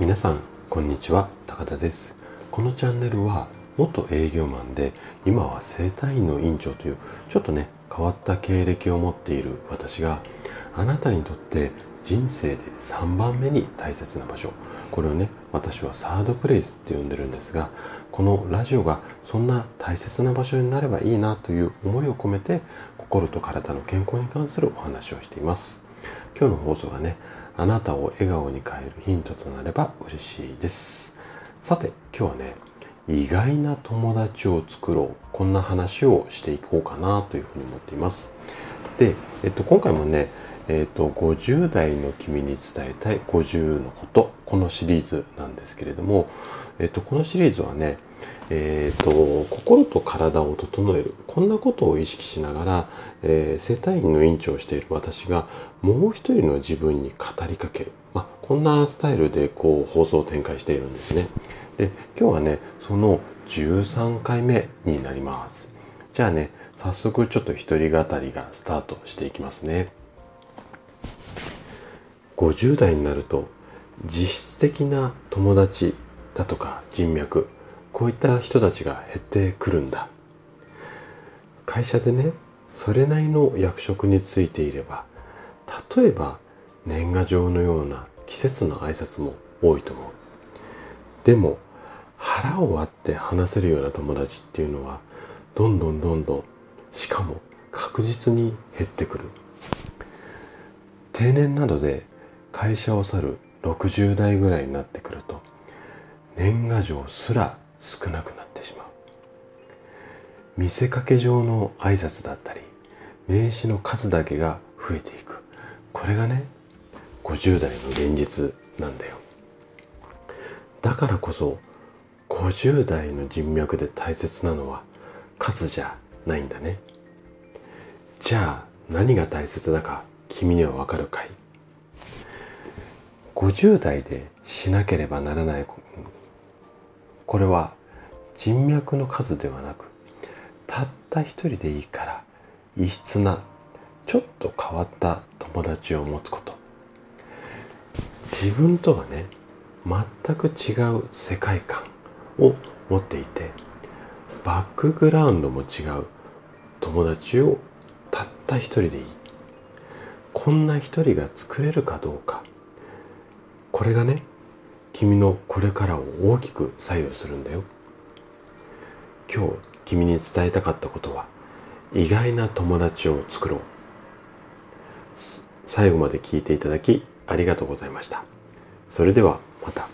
皆さんこんにちは。高田です。このチャンネルは元営業マンで今は整体院の院長というちょっとね変わった経歴を持っている私があなたにとって人生で3番目に大切な場所。これをね私はサードプレイスって呼んでるんですがこのラジオがそんな大切な場所になればいいなという思いを込めて心と体の健康に関するお話をしています。今日の放送がねあなたを笑顔に変えるヒントとなれば嬉しいです。さて今日はね意外な友達を作ろうこんな話をしていこうかなというふうに思っています。で、えっと、今回もねえっと、50代の君に伝えたい50のこと、このシリーズなんですけれども、えっと、このシリーズはね、えっと、心と体を整える。こんなことを意識しながら、えー、生体院の院長をしている私が、もう一人の自分に語りかける。まあ、こんなスタイルでこう放送を展開しているんですね。で、今日はね、その13回目になります。じゃあね、早速ちょっと一人語りがスタートしていきますね。50代になると実質的な友達だとか人脈こういった人たちが減ってくるんだ。会社でねそれなりの役職についていれば例えば年賀状のような季節の挨拶も多いと思う。でも腹を割って話せるような友達っていうのはどんどんどんどんしかも確実に減ってくる。定年などで会社を去る60代ぐらいになってくると年賀状すら少なくなってしまう。見せかけ上の挨拶だったり名刺の数だけが増えていく。これがね50代の現実なんだよ。だからこそ50代の人脈で大切なのは数じゃないんだね。じゃあ何が大切だか君にはわかるかい？50代でしなければならないこれは人脈の数ではなくたった一人でいいから異質なちょっと変わった友達を持つこと。自分とはね全く違う世界観を持っていてバックグラウンドも違う友達をたった一人でいい。こんな一人が作れるかどうか。これがね君のこれからを大きく左右するんだよ。今日君に伝えたかったことは意外な友達を作ろう。最後まで聞いていただきありがとうございました。それではまた。